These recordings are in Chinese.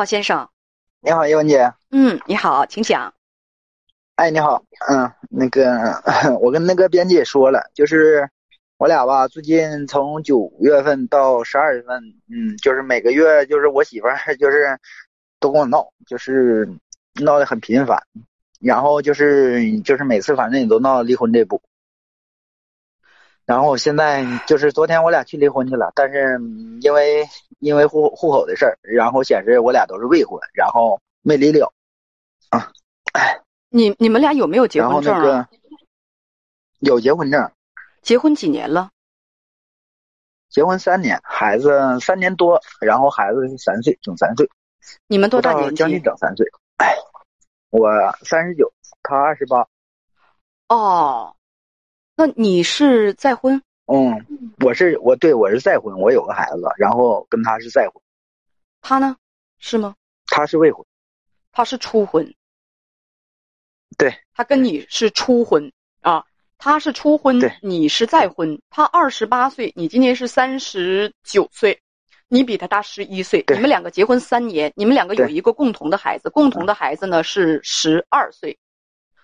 好，先生。你好，叶文姐。嗯，你好，请讲。哎，你好，嗯，那个 我跟那个编辑也说了，就是我俩吧，最近从九月份到十二月份，嗯，就是每个月就是我媳妇儿 就是都跟我闹，就是闹得很频繁，然后就是就是每次反正也都闹到离婚这步。然后我现在就是昨天我俩去离婚去了，但是因为因为户户口的事儿，然后显示我俩都是未婚，然后没离了。啊，哎，你你们俩有没有结婚证啊？有结婚证。结婚几年了？结婚三年，孩子三年多，然后孩子是三岁，整三岁。你们多大年纪？将近整三岁。哎，我三十九，他二十八。哦。那你是再婚？嗯，我是我对我是再婚，我有个孩子，然后跟他是再婚。他呢？是吗？他是未婚。他是初婚。对。他跟你是初婚啊？他是初婚，你是再婚。他二十八岁，你今年是三十九岁，你比他大十一岁。你们两个结婚三年，你们两个有一个共同的孩子，共同的孩子呢是十二岁，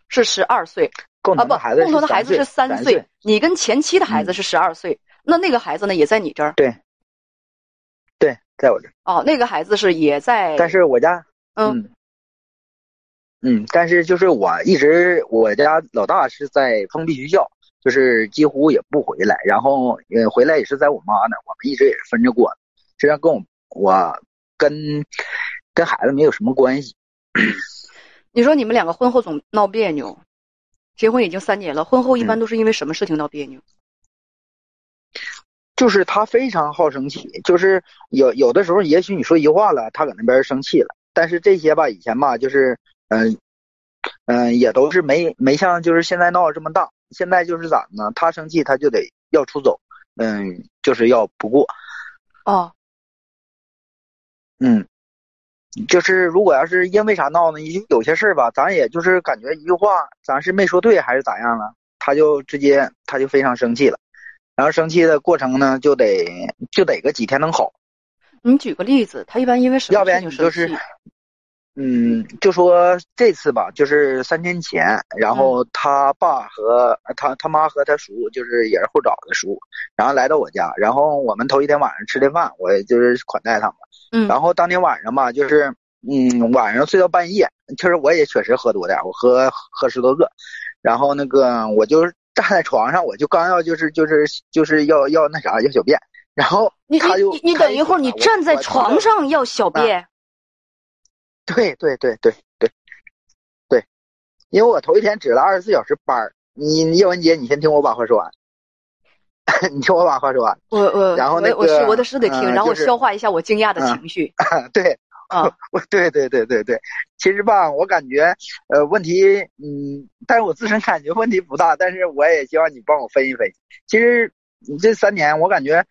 是十二岁。啊不，共同的孩子是三岁，你跟前妻的孩子是十二岁，那那个孩子呢也在你这儿？对，对，在我这儿。哦，那个孩子是也在，但是我家，嗯，嗯，但是就是我一直我家老大是在封闭学校，就是几乎也不回来，然后呃回来也是在我妈那，我们一直也是分着过，实际上跟我我跟跟孩子没有什么关系。你说你们两个婚后总闹别扭？结婚已经三年了，婚后一般都是因为什么事情闹别扭？就是他非常好生气，就是有有的时候，也许你说一句话了，他搁那边生气了。但是这些吧，以前吧，就是嗯嗯，也都是没没像就是现在闹这么大。现在就是咋呢？他生气他就得要出走，嗯，就是要不过。哦。嗯。就是如果要是因为啥闹呢？有些事儿吧，咱也就是感觉一句话，咱是没说对还是咋样了，他就直接他就非常生气了，然后生气的过程呢，就得就得个几天能好。你举个例子，他一般因为什么？要不然你就是，嗯，就说这次吧，就是三天前，然后他爸和他他妈和他叔，就是也是后找的叔，然后来到我家，然后我们头一天晚上吃的饭，我就是款待他们。嗯，然后当天晚上吧，就是嗯，晚上睡到半夜，其实我也确实喝多点，我喝喝十多个，然后那个我就站在床上，我就刚要就是就是就是要要那啥要小便，然后他就你你等一会儿，你站在床上要小便？对对对对对对，因为我头一天值了二十四小时班你叶文杰，你先听我把话说完。你听我把话说完，我我然后那个我是我得是得听，然后我消化一下我惊讶的情绪。对，啊，我对对对对对，其实吧，我感觉呃问题嗯，但是我自身感觉问题不大，但是我也希望你帮我分析分析。其实你这三年，我感觉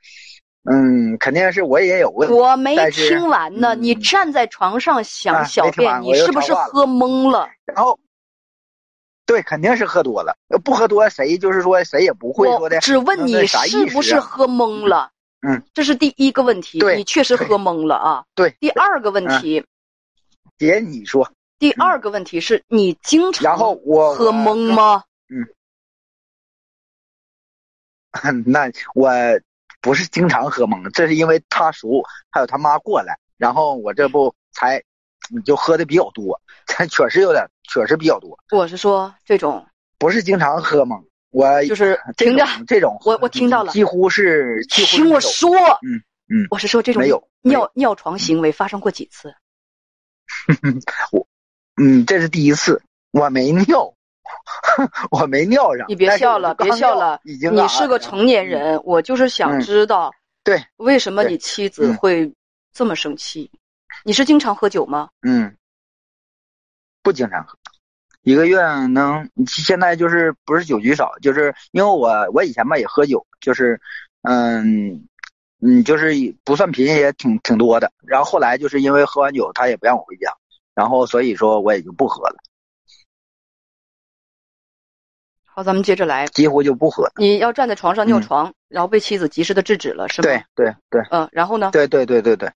嗯，肯定是我也有问题。我没听完呢，你站在床上想小便，你是不是喝懵了？然后。对，肯定是喝多了。不喝多，谁就是说谁也不会说的。只问你是不是喝懵了？嗯，这是第一个问题。你确实喝懵了啊。对。第二个问题，姐，你说。第二个问题是你经常然后我喝懵吗？嗯。那我不是经常喝懵，这是因为他叔还有他妈过来，然后我这不才你就喝的比较多，他 确实有点。确实比较多。我是说这种不是经常喝吗？我就是听着这种，我我听到了，几乎是听我说，嗯嗯，我是说这种没有尿尿床行为发生过几次？我嗯，这是第一次，我没尿，我没尿上。你别笑了，别笑了，已经你是个成年人，我就是想知道对，为什么你妻子嗯会这么生气？你是经常喝酒吗？嗯，不经常喝，一个月能现在就是不是酒局少，就是因为我我以前吧也喝酒，就是嗯嗯就是不算频也挺挺多的，然后后来就是因为喝完酒他也不让我回家，然后所以说我也就不喝了，好，咱们接着来。几乎就不喝。你要站在床上尿嗯床，然后被妻子及时的制止了，是吗？对。对对嗯，然后呢？对对对对对，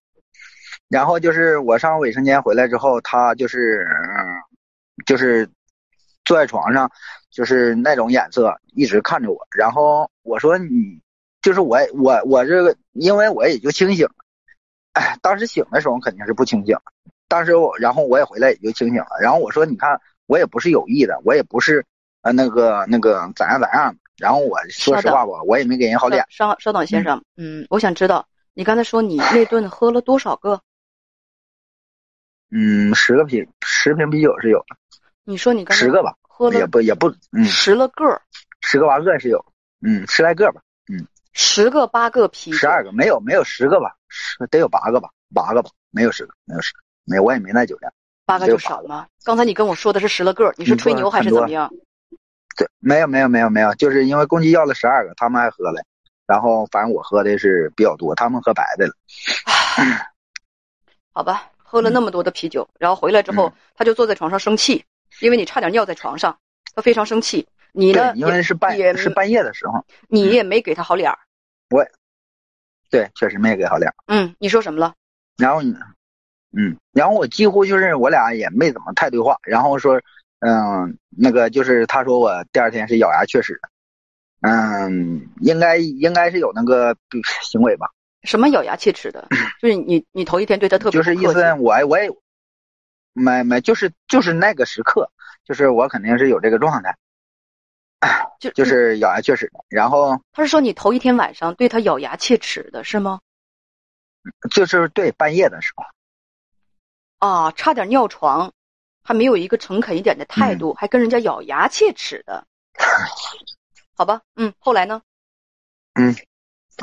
然后就是我上卫生间回来之后，他就是嗯就是坐在床上，就是那种眼色一直看着我。然后我说你就是我我我这个，因为我也就清醒了，哎，当时醒的时候肯定是不清醒，当时我然后我也回来也就清醒了。然后我说你看我也不是有意的，我也不是呃那个那个咋样咋样。然后我说实话吧，我也没给人好脸。稍稍等，先生，嗯，我想知道你刚才说你那顿喝了多少个？嗯，十个啤十瓶啤酒是有的，你说你刚十个吧，喝了也不也不嗯。十了个，十个八个是有，嗯，十来个吧，嗯十个八个啤酒，十二个没有没有十个吧，十得有八个吧，八个吧，没有十个，没有十个，没有我也没那酒量，八个就少了吗？刚才你跟我说的是十了个，你是嗯吹牛还是怎么样？对，没有没有没有没有，就是因为公鸡要了十二个，他们还喝了，然后反正我喝的是比较多，他们喝白的了，好吧，喝了那么多的啤酒，然后回来之后，嗯他就坐在床上生气，因为你差点尿在床上，他非常生气。你呢对，？因为是半也是半夜的时候，你也没给他好脸儿。我对，确实没给好脸儿，嗯，你说什么了？然后你嗯，然后我几乎就是我俩也没怎么太对话，然后说嗯那个就是他说我第二天是咬牙切齿的。嗯，应该应该是有那个 行为吧，什么咬牙切齿的？就是你你头一天对他特别就是意思我我也没没就是就是那个时刻，就是我肯定是有这个状态，就就是咬牙切齿的，然后他是说你头一天晚上对他咬牙切齿的是吗？就是对半夜的时候，啊，差点尿床，还没有一个诚恳一点的态嗯度，还跟人家咬牙切齿的。好吧，嗯，后来呢？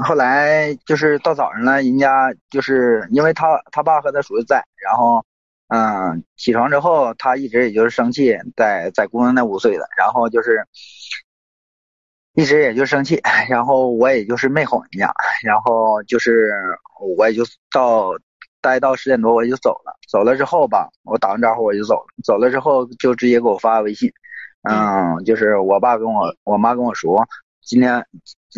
后来就是到早上了，人家就是因为他他爸和他叔叔在，然后嗯起床之后，他一直也就是生气，在在姑娘那屋睡的，然后就是一直也就生气，然后我也就是没哄人家，然后就是我也就到待到十点多我就走了，走了之后吧，我打完招呼我就走了，走了之后就直接给我发微信，嗯，就是我爸跟我我妈跟我说，今天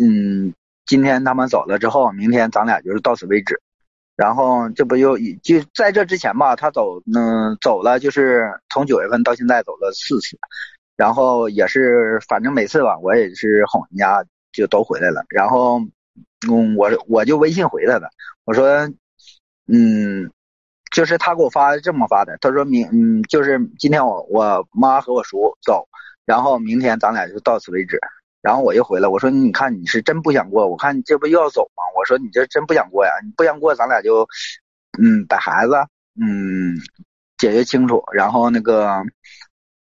嗯。今天他们走了之后，明天咱俩就是到此为止。然后这不就就在这之前吧，他走嗯走了，就是从九月份到现在走了四次，然后也是反正每次吧，我也是哄人家就都回来了。然后嗯我我就微信回他的，我说嗯就是他给我发这么发的，他说明嗯就是今天我我妈和我叔走，然后明天咱俩就到此为止。然后我又回来，我说你看你是真不想过，我看你这不又要走吗？我说你这真不想过呀，你不想过，咱俩就，嗯，把孩子，嗯，解决清楚，然后那个，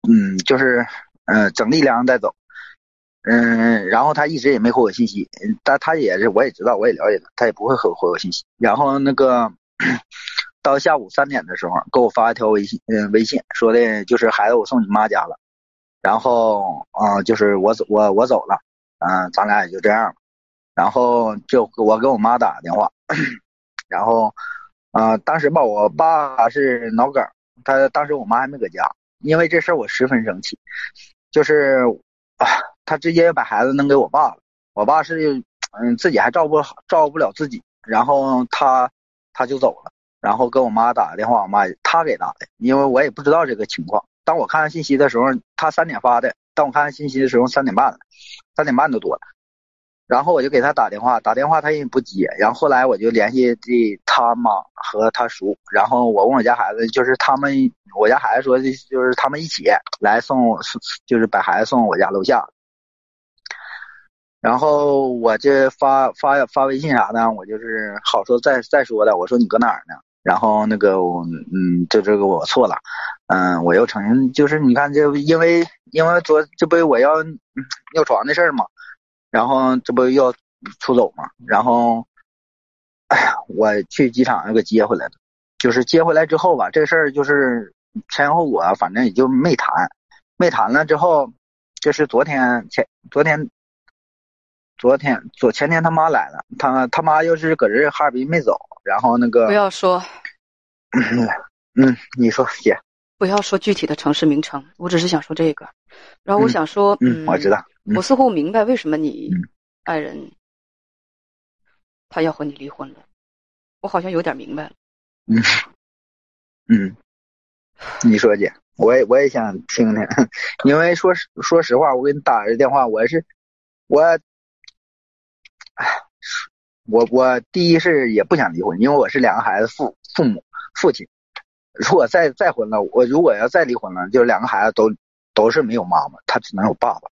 嗯，就是，嗯，整力量再走，嗯，然后他一直也没回我信息，但他也是我也知道，我也了解他，他也不会回回我信息。然后那个，到下午三点的时候，给我发一条微信，嗯，微信说的就是孩子我送你妈家了。然后，嗯、就是我走，我我走了，嗯、咱俩也就这样了。然后就我给我妈打电话，然后，呃，当时吧，我爸是脑梗，他当时我妈还没搁家，因为这事儿我十分生气，就是啊，他直接把孩子扔给我爸了，我爸是嗯自己还照顾照顾不了自己，然后他他就走了，然后跟我妈打个电话，我妈他给打的，因为我也不知道这个情况。当我看信息的时候，他三点发的。当我看信息的时候，三点半了，三点半都多了。然后我就给他打电话，打电话他也不接。然后后来我就联系的他妈和他叔。然后我问我家孩子，就是他们，我家孩子说的，就是他们一起来送，就是把孩子送我家楼下。然后我这发发发微信啥的，我就是好说再再说的。我说你搁哪儿呢？然后那个我嗯，就这个我错了，嗯，我又承认，就是你看这因为因为昨这不我要尿床的事儿嘛，然后这不要出走嘛，然后哎呀我去机场又给接回来了。就是接回来之后吧，这事儿就是前因后果，反正也就没谈，没谈了之后，就是昨天前昨天，昨天昨前天他妈来了，他他妈又是搁这哈尔滨没走，然后那个不要说，嗯，你说姐，不要说具体的城市名称，我只是想说这个，然后我想说，嗯，我知道，我似乎明白为什么你爱人他要和你离婚了，我好像有点明白了。嗯，嗯，你说姐，我也我也想听听，因为说实说实话，我给你打这电话，我是我，哎，我我第一是也不想离婚，因为我是两个孩子父父母父亲，如果再再婚了，我如果要再离婚了，就两个孩子都都是没有妈妈，他只能有爸爸。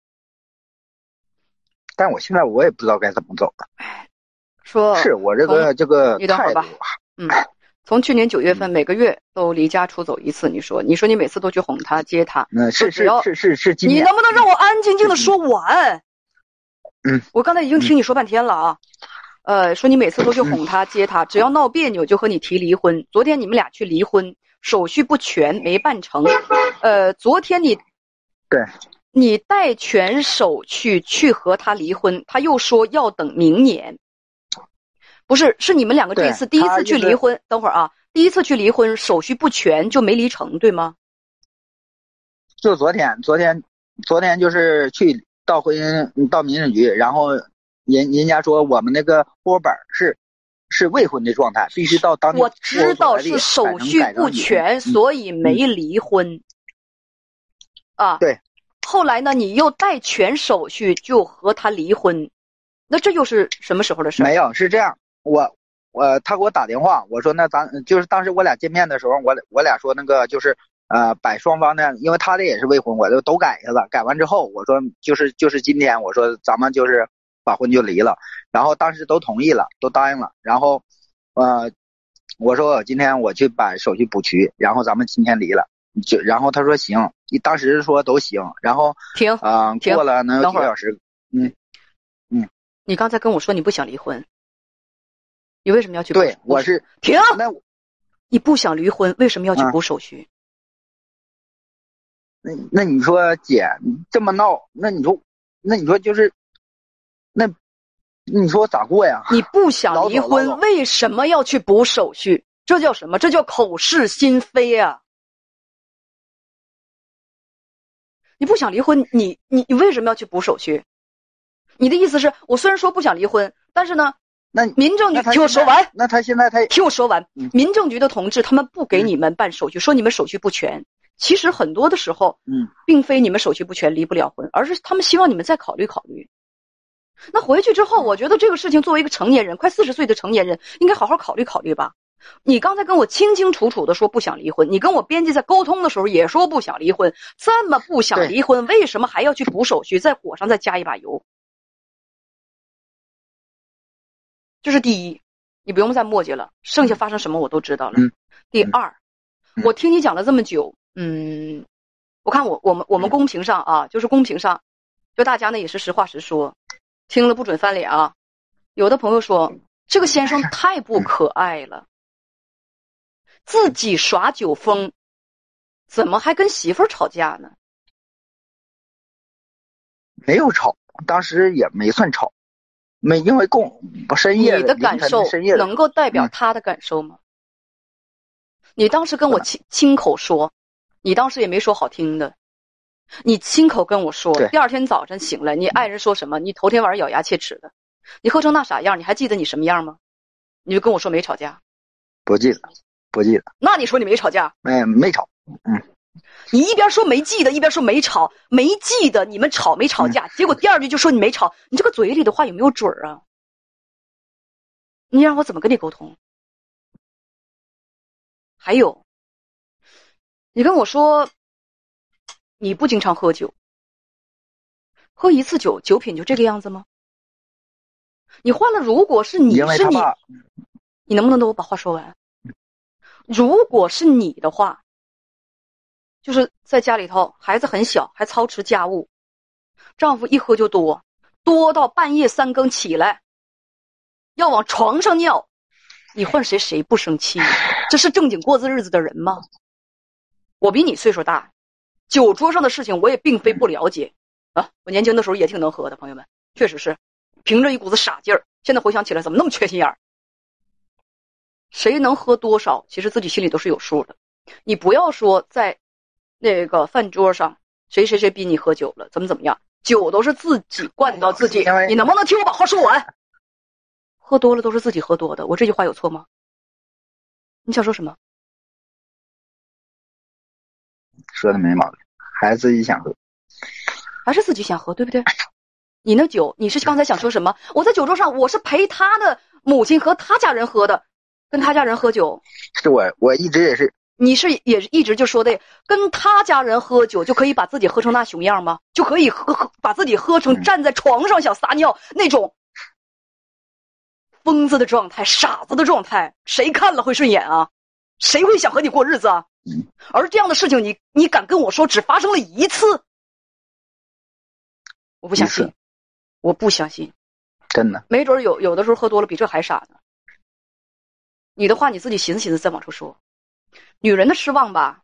但我现在我也不知道该怎么走了。说是我这个这个态度，嗯。从去年九月份，每个月都离家出走一次。你说，你说你每次都去哄他、接他，那是是是是是。你能不能让我安安静静的说完？嗯，我刚才已经听你说半天了啊。呃，说你每次都去哄他、接他，只要闹别扭就和你提离婚。昨天你们俩去离婚，手续不全，没办成。呃，昨天你，对，你带全手续去和他离婚，他又说要等明年。不是，是你们两个这次第一次去离婚。等会儿啊，第一次去离婚，手续不全就没离成，对吗？就昨天，昨天，昨天就是去到婚姻到民政局，然后人人家说我们那个户口本是是未婚的状态，必须到当我知道是手续不全，所以没离婚。啊，对。后来呢，你又带全手续就和他离婚，那这又是什么时候的事？没有，是这样。我我他给我打电话，我说那咱就是当时我俩见面的时候，我我俩说那个就是呃把双方的，因为他的也是未婚，我就都改下了。改完之后，我说就是就是今天，我说咱们就是把婚就离了。然后当时都同意了，都答应了。然后呃我说我今天我去把手续补齐，然后咱们今天离了。就然后他说行，你当时说都行。然后停啊过了能有几个小时，嗯嗯，你刚才跟我说你不想离婚。你为什么要去？对，我是停。那你不想离婚，为什么要去补手续？那那你说姐，你这么闹，那你说，那你说就是，那你说我咋过呀？你不想离婚，为什么要去补手续？这叫什么？这叫口是心非啊！你不想离婚，你你你为什么要去补手续？你的意思是我虽然说不想离婚，但是呢？那民政局听我说完，那他现在他听我说完，民政局的同志他们不给你们办手续，说你们手续不全。其实很多的时候，嗯，并非你们手续不全离不了婚，而是他们希望你们再考虑考虑。那回去之后，我觉得这个事情作为一个成年人，快四十岁的成年人，应该好好考虑考虑吧。你刚才跟我清清楚楚的说不想离婚，你跟我编辑在沟通的时候也说不想离婚，这么不想离婚，为什么还要去补手续，在火上再加一把油？这是第一。你不用再墨迹了，剩下发生什么我都知道了。第二，我听你讲了这么久，嗯，我看我我们我们公屏上啊，就是公屏上，就大家呢也是实话实说，听了不准翻脸啊。有的朋友说这个先生 太不可爱了，自己耍酒疯，怎么还跟媳妇儿吵架呢？没有吵，当时也没算吵。没，因为共深夜你的感受能够代表他的感受吗？你当时跟我亲亲口说，你当时也没说好听的，你亲口跟我说，第二天早晨醒来，你爱人说什么？你头天晚上咬牙切齿的，你喝成那傻样，你还记得你什么样吗？你就跟我说没吵架，不记得，不记得。那你说你没吵架？没，没吵，嗯。你一边说没记得，一边说没吵，没记得你们吵没吵架，结果第二句就说你没吵，你这个嘴里的话有没有准儿啊？你让我怎么跟你沟通？还有，你跟我说你不经常喝酒，喝一次酒酒品就这个样子吗？你换了，如果是你是你，你能不能等我把话说完？如果是你的话。就是在家里头，孩子很小，还操持家务，丈夫一喝就多，多到半夜三更起来，要往床上尿，你换谁谁不生气？这是正经过日子的人吗？我比你岁数大，酒桌上的事情我也并非不了解啊。我年轻的时候也挺能喝的，朋友们，确实是凭着一股子傻劲儿。现在回想起来，怎么那么缺心眼儿？谁能喝多少，其实自己心里都是有数的。你不要说在那个饭桌上谁谁谁逼你喝酒了，怎么怎么样，酒都是自己灌到自己。你能不能听我把话说完？喝多了都是自己喝多的，我这句话有错吗？你想说什么？说的没毛病，还是自己想喝，还是自己想喝，对不对？你那酒，你是刚才想说什么？我在酒桌上，我是陪他的母亲和他家人喝的，跟他家人喝酒。是我，我一直也是。你是也是一直就说的，跟他家人喝酒就可以把自己喝成那熊样吗？就可以喝喝把自己喝成站在床上想撒尿那种疯子的状态、傻子的状态，谁看了会顺眼啊？谁会想和你过日子啊？而这样的事情，你你敢跟我说只发生了一次？我不相信，我不相信，真的。没准有有的时候喝多了比这还傻呢。你的话你自己寻思寻思再往出说。女人的失望吧，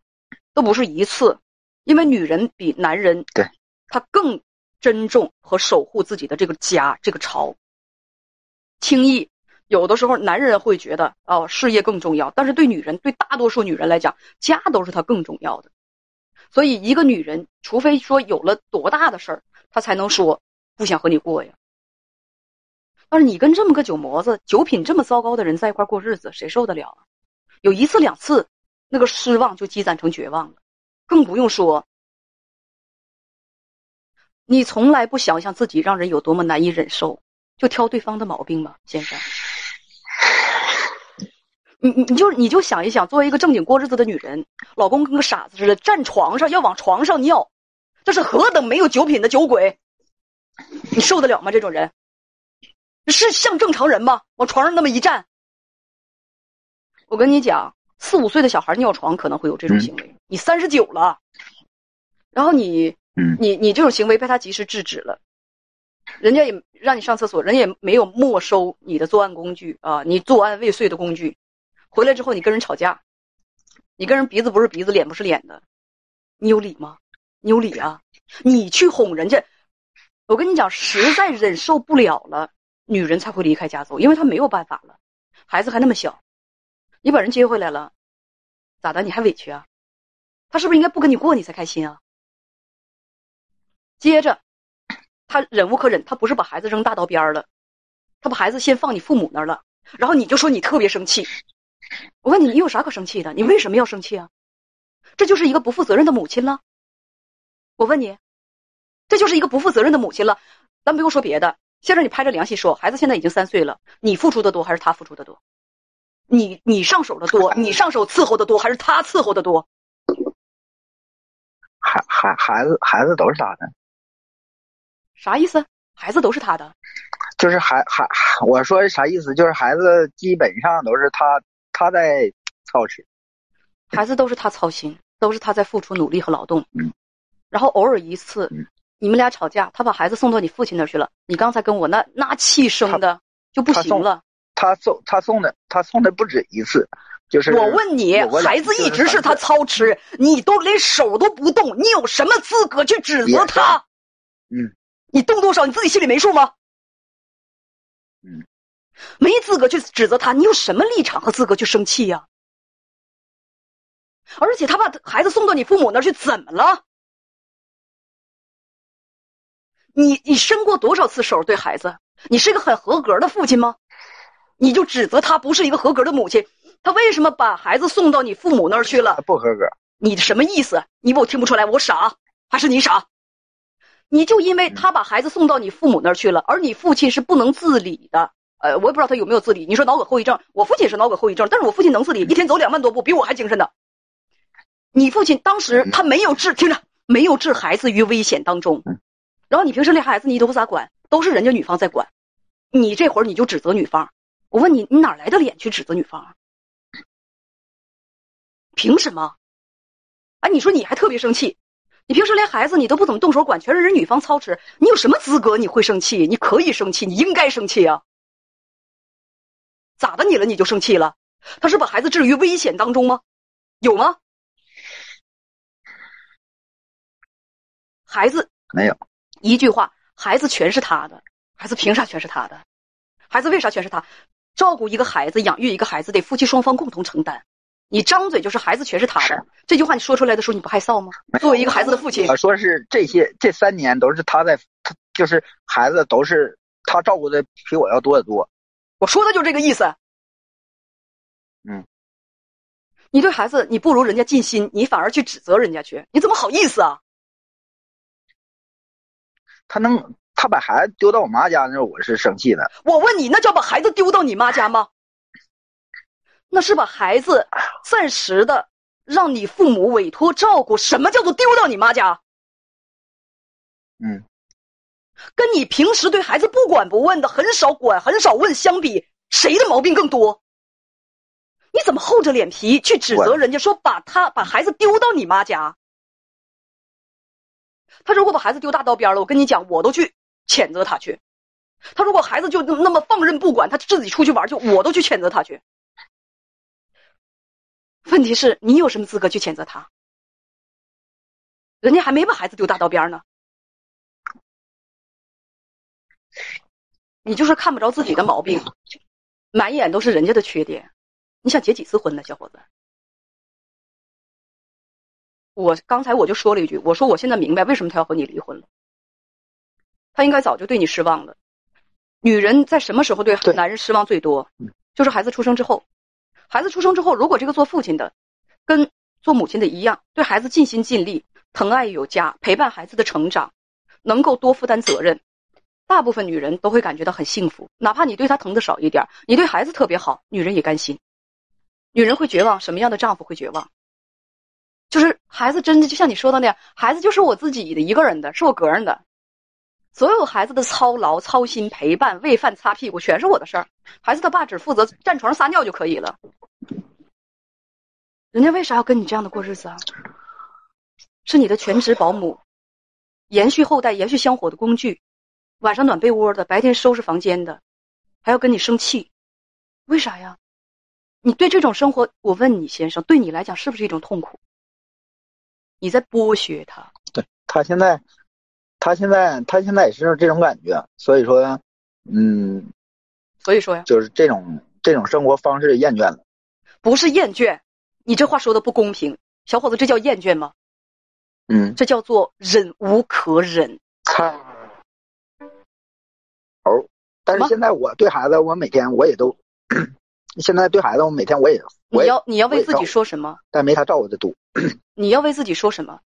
都不是一次，因为女人比男人对，她更珍重和守护自己的这个家这个巢。轻易。有的时候，男人会觉得哦，事业更重要，但是对女人，对大多数女人来讲，家都是她更重要的。所以，一个女人，除非说有了多大的事儿，她才能说不想和你过呀。但是，你跟这么个酒魔子、酒品这么糟糕的人在一块过日子，谁受得了啊？有一次两次，那个失望就积攒成绝望了，更不用说你从来不想想自己让人有多么难以忍受，就挑对方的毛病吗，先生？你你你就你就想一想，作为一个正经过日子的女人，老公跟个傻子似的站床上要往床上尿，这是何等没有酒品的酒鬼！你受得了吗？这种人是像正常人吗？往床上那么一站，我跟你讲，四五岁的小孩尿床可能会有这种行为。你三十九了，然后你你你这种行为被他及时制止了，人家也让你上厕所，人家也没有没收你的作案工具啊，你作案未遂的工具。回来之后，你跟人吵架，你跟人鼻子不是鼻子，脸不是脸的，你有理吗？你有理啊？你去哄人家，我跟你讲，实在忍受不了了，女人才会离开家走，因为她没有办法了，孩子还那么小，你把人接回来了，咋的？你还委屈啊？他是不是应该不跟你过，你才开心啊？接着，他忍无可忍，他不是把孩子扔大道边了，他把孩子先放你父母那儿了，然后你就说你特别生气。我问你，你有啥可生气的？你为什么要生气啊？这就是一个不负责任的母亲了。我问你，这就是一个不负责任的母亲了。咱不用说别的，先生，你拍着良心说，孩子现在已经三岁了，你付出的多还是他付出的多？你你上手的多，你上手伺候的多还是他伺候的多？孩孩孩子孩子都是他的，啥意思？孩子都是他的，就是孩孩，我说啥意思？就是孩子基本上都是他。他在操持，孩子都是他操心，都是他在付出努力和劳动。嗯，然后偶尔一次，你们俩吵架，他把孩子送到你父亲那儿去了。你刚才跟我那那气生的就不行了。他送他送的他送的不止一次，就是我问你，孩子一直是他操持，你都连手都不动，你有什么资格去指责他？嗯，你动多少你自己心里没数吗？嗯。没资格去指责他，你有什么立场和资格去生气呀？而且他把孩子送到你父母那儿去，怎么了？你你伸过多少次手对孩子？你是一个很合格的父亲吗？你就指责他不是一个合格的母亲？他为什么把孩子送到你父母那儿去了？不合格。你什么意思？你我听不出来，我傻还是你傻？你就因为他把孩子送到你父母那儿去了，而你父亲是不能自理的。呃，我也不知道他有没有自理。你说脑梗后遗症，我父亲是脑梗后遗症，但是我父亲能自理，一天走两万多步，比我还精神呢。你父亲当时他没有置，听着，没有置孩子于危险当中。然后你平时那孩子你都不咋管，都是人家女方在管，你这会儿你就指责女方。我问你，你哪来的脸去指责女方？凭什么？哎，你说你还特别生气，你平时连孩子你都不怎么动手管，全是人女方操持，你有什么资格你会生气？你可以生气，你应该生气啊。咋的你了你就生气了？他是把孩子置于危险当中吗？有吗？孩子没有一句话，孩子全是他的，孩子凭啥全是他的？孩子为啥全是他？照顾一个孩子，养育一个孩子，得夫妻双方共同承担。你张嘴就是孩子全是他的，这句话你说出来的时候，你不害臊吗？作为一个孩子的父亲，我说是这些这三年都是他在，他就是孩子都是他照顾的比我要多得多。我说的就这个意思。嗯，你对孩子你不如人家尽心，你反而去指责人家去，你怎么好意思啊？他能他把孩子丢到我妈家那，我是生气的。我问你，那叫把孩子丢到你妈家吗？那是把孩子暂时的让你父母委托照顾。什么叫做丢到你妈家？嗯，跟你平时对孩子不管不问的、很少管、很少问相比，谁的毛病更多？你怎么厚着脸皮去指责人家说把他把孩子丢到你妈家？他如果把孩子丢大道边了，我跟你讲，我都去谴责他去。他如果孩子就那么放任不管，他自己出去玩去，我都去谴责他去。问题是你有什么资格去谴责他？人家还没把孩子丢大道边呢，你就是看不着自己的毛病，满眼都是人家的缺点。你想结几次婚呢，小伙子？我刚才我就说了一句，我说我现在明白为什么他要和你离婚了。他应该早就对你失望了。女人在什么时候对男人失望最多？就是孩子出生之后。孩子出生之后，如果这个做父亲的，跟做母亲的一样，对孩子尽心尽力，疼爱有加，陪伴孩子的成长，能够多负担责任，大部分女人都会感觉到很幸福。哪怕你对她疼的少一点，你对孩子特别好，女人也甘心。女人会绝望，什么样的丈夫会绝望？就是孩子真的就像你说的那样，孩子就是我自己的一个人的，是我个人的。所有孩子的操劳、操心、陪伴、喂饭、擦屁股，全是我的事儿。孩子他爸只负责站床上撒尿就可以了。人家为啥要跟你这样的过日子啊？是你的全职保姆，延续后代、延续香火的工具，晚上暖被窝的，白天收拾房间的，还要跟你生气，为啥呀？你对这种生活，我问你，先生，对你来讲是不是一种痛苦？你在剥削他。对他现在。他现在，他现在也是这种感觉，所以说，嗯，所以说呀，就是这种这种生活方式厌倦了，不是厌倦，你这话说的不公平，小伙子，这叫厌倦吗？嗯，这叫做忍无可忍。看，哦，但是现在我对孩子，我每天我也都，现在对孩子，我每天我也，你要你要为自己说什么？但没他照顾的多。你要为自己说什么？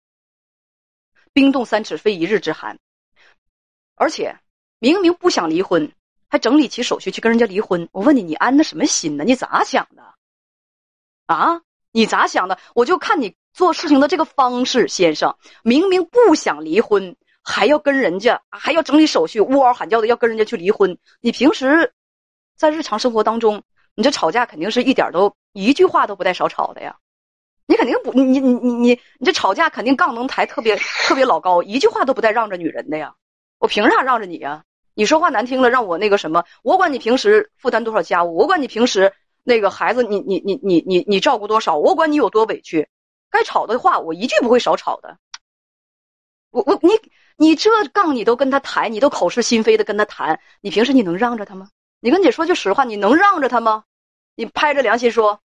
冰冻三尺，非一日之寒。而且，明明不想离婚，还整理起手续去跟人家离婚。我问你，你安的什么心呢？你咋想的？啊，你咋想的？我就看你做事情的这个方式，先生，明明不想离婚，还要跟人家，还要整理手续，呜嗷喊叫的要跟人家去离婚。你平时在日常生活当中，你这吵架肯定是一点都一句话都不带少吵的呀。你肯定不，你你你你你这吵架肯定杠能抬特别特别老高，一句话都不带让着女人的呀！我凭啥让着你呀？你说话难听了，让我那个什么？我管你平时负担多少家务，我管你平时那个孩子你你你你你你照顾多少，我管你有多委屈。该吵的话，我一句不会少吵的。我我你你这杠你都跟他抬，你都口是心非的跟他谈，你平时你能让着他吗？你跟姐说句实话，你能让着他吗？你拍着良心说。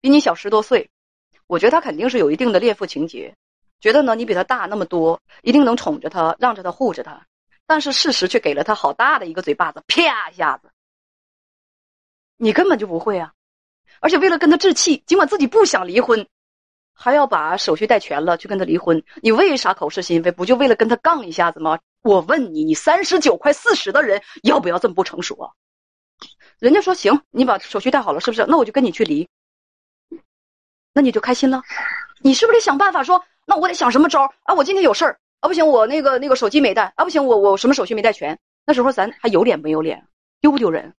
比你小十多岁，我觉得他肯定是有一定的恋父情节，觉得呢你比他大那么多，一定能宠着他，让着他，护着他。但是事实却给了他好大的一个嘴巴子，啪一下子。你根本就不会啊！而且为了跟他置气，尽管自己不想离婚，还要把手续带全了去跟他离婚。你为啥口是心非？不就为了跟他杠一下子吗？我问你，你三十九快四十的人，要不要这么不成熟啊？人家说行，你把手续带好了，是不是？那我就跟你去离。那你就开心了，你是不是得想办法说？那我得想什么招啊？我今天有事儿啊，不行，我那个那个手机没带啊，不行，我我什么手续没带全？那时候咱还有脸没有脸？丢不丢人？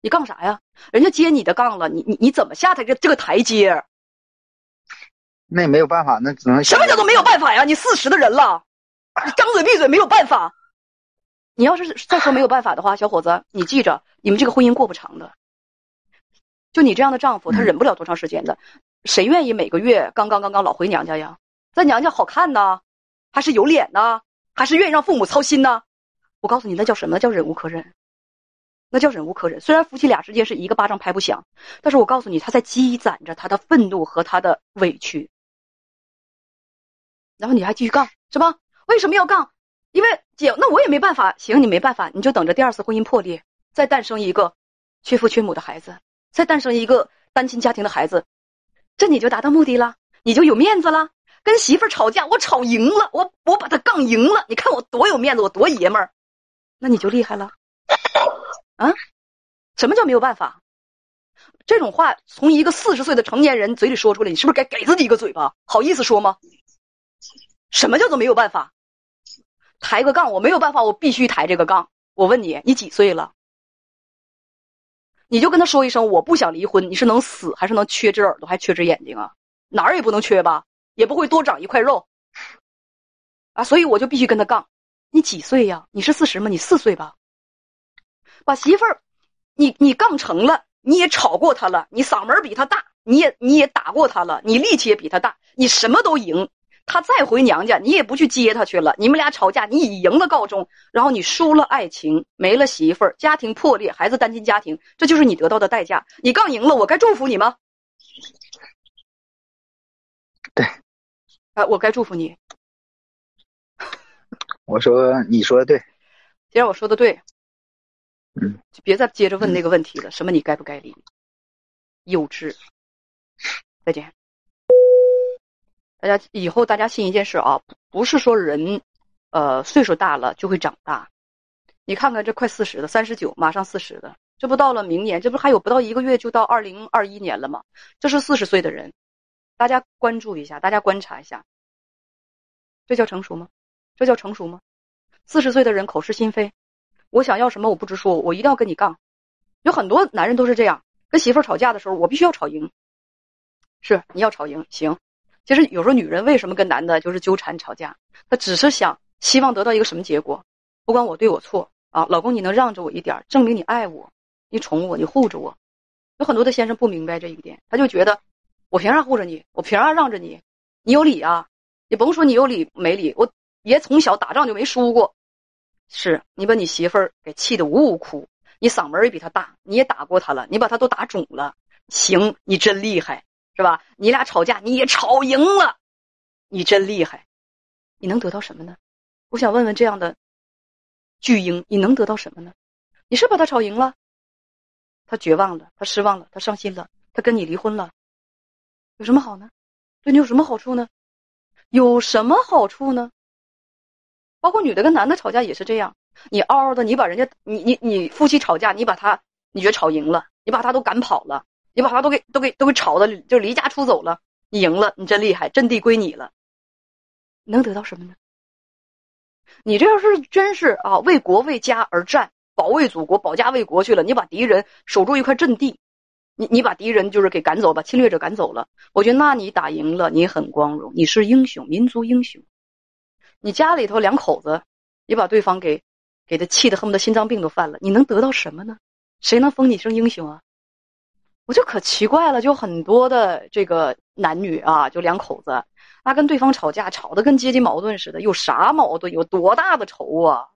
你杠啥呀？人家接你的杠了，你你你怎么下他这这个台阶？那也没有办法，那只能什么叫做没有办法呀？你四十的人了，你张嘴闭嘴没有办法。你要是再说没有办法的话，小伙子，你记着，你们这个婚姻过不长的。就你这样的丈夫，他忍不了多长时间的。谁愿意每个月刚刚刚刚老回娘家呀？在娘家好看呢，还是有脸呢？还是愿意让父母操心呢？我告诉你，那叫什么？那叫忍无可忍。那叫忍无可忍。虽然夫妻俩之间是一个巴掌拍不响，但是我告诉你，他在积攒着他的愤怒和他的委屈。然后你还继续杠是吧？为什么要杠？因为姐，那我也没办法。行，你没办法，你就等着第二次婚姻破裂，再诞生一个缺父缺母的孩子，再诞生一个单亲家庭的孩子，这你就达到目的了，你就有面子了。跟媳妇吵架，我吵赢了，我我把他杠赢了，你看我多有面子，我多爷们儿，那你就厉害了。啊？什么叫没有办法？这种话从一个四十岁的成年人嘴里说出来，你是不是该给自己一个嘴巴？好意思说吗？什么叫做没有办法？抬个杠，我没有办法，我必须抬这个杠。我问你，你几岁了？你就跟他说一声，我不想离婚。你是能死，还是能缺只耳朵，还缺只眼睛啊？哪儿也不能缺吧？也不会多长一块肉啊！所以我就必须跟他杠。你几岁呀？你是四十吗？你四岁吧？把媳妇儿，你你杠成了，你也吵过他了，你嗓门比他大，你也你也打过他了，你力气也比他大，你什么都赢。他再回娘家，你也不去接他去了。你们俩吵架，你以赢了告终，然后你输了爱情，没了媳妇儿，家庭破裂，孩子单亲家庭，这就是你得到的代价。你杠赢了，我该祝福你吗？对，啊，我该祝福你。我说，你说的对。既然我说的对，嗯，就别再接着问那个问题了。什么？你该不该离？幼稚。再见。大家以后大家信一件事啊，不是说人，呃，岁数大了就会长大。你看看这快四十的，三十九，马上四十的，这不到了明年，这不还有不到一个月就到二零二一年了吗？这是四十岁的人，大家关注一下，大家观察一下，这叫成熟吗？这叫成熟吗？四十岁的人口是心非，我想要什么我不直说，我一定要跟你杠。有很多男人都是这样，跟媳妇吵架的时候，我必须要吵赢。是你要吵赢，行。其实有时候女人为什么跟男的就是纠缠吵架？她只是想希望得到一个什么结果？不管我对我错啊，老公你能让着我一点，证明你爱我，你宠我，你护着我。有很多的先生不明白这一点，他就觉得我凭啥护着你？我凭啥让着你？你有理啊？你甭说你有理没理，我爷从小打仗就没输过。是你把你媳妇儿给气得呜呜哭，你嗓门也比他大，你也打过他了，你把他都打肿了。行，你真厉害。是吧？你俩吵架，你也吵赢了，你真厉害。你能得到什么呢？我想问问这样的巨婴，你能得到什么呢？你是把他吵赢了，他绝望了，他失望了，他伤心了，他跟你离婚了，有什么好呢？对你有什么好处呢？有什么好处呢？包括女的跟男的吵架也是这样，你嗷嗷的，你把人家，你你你夫妻吵架，你把他，你觉得吵赢了，你把他都赶跑了。你把他都给都给都给吵的就离家出走了，你赢了，你真厉害，阵地归你了。能得到什么呢？你这要是真是啊，为国为家而战，保卫祖国，保家卫国去了，你把敌人守住一块阵地，你你把敌人就是给赶走，把侵略者赶走了，我觉得那你打赢了，你很光荣，你是英雄，民族英雄。你家里头两口子，你把对方给给他气得恨不得心脏病都犯了，你能得到什么呢？谁能封你声英雄啊？我就可奇怪了，就很多的这个男女啊，就两口子，那跟对方吵架，吵得跟阶级矛盾似的。有啥矛盾？有多大的仇啊？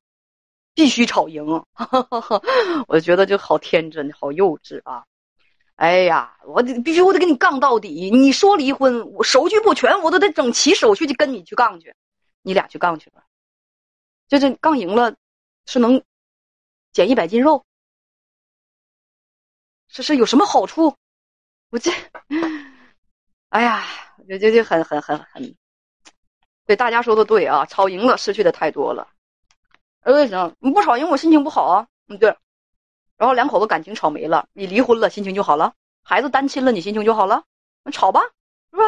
必须吵赢！我就觉得就好天真，好幼稚啊！哎呀，我得必须，我得跟你杠到底。你说离婚，我手续不全，我都得整齐手续去跟你去杠去。你俩去杠去吧。就是杠赢了，是能减一百斤肉。这是有什么好处？我这，哎呀，就就就很很很很，对大家说的对啊，吵赢了失去的太多了。为什么你不吵赢我心情不好啊？嗯，对。然后两口子感情吵没了，你离婚了心情就好了，孩子单亲了你心情就好了，那吵吧，是吧？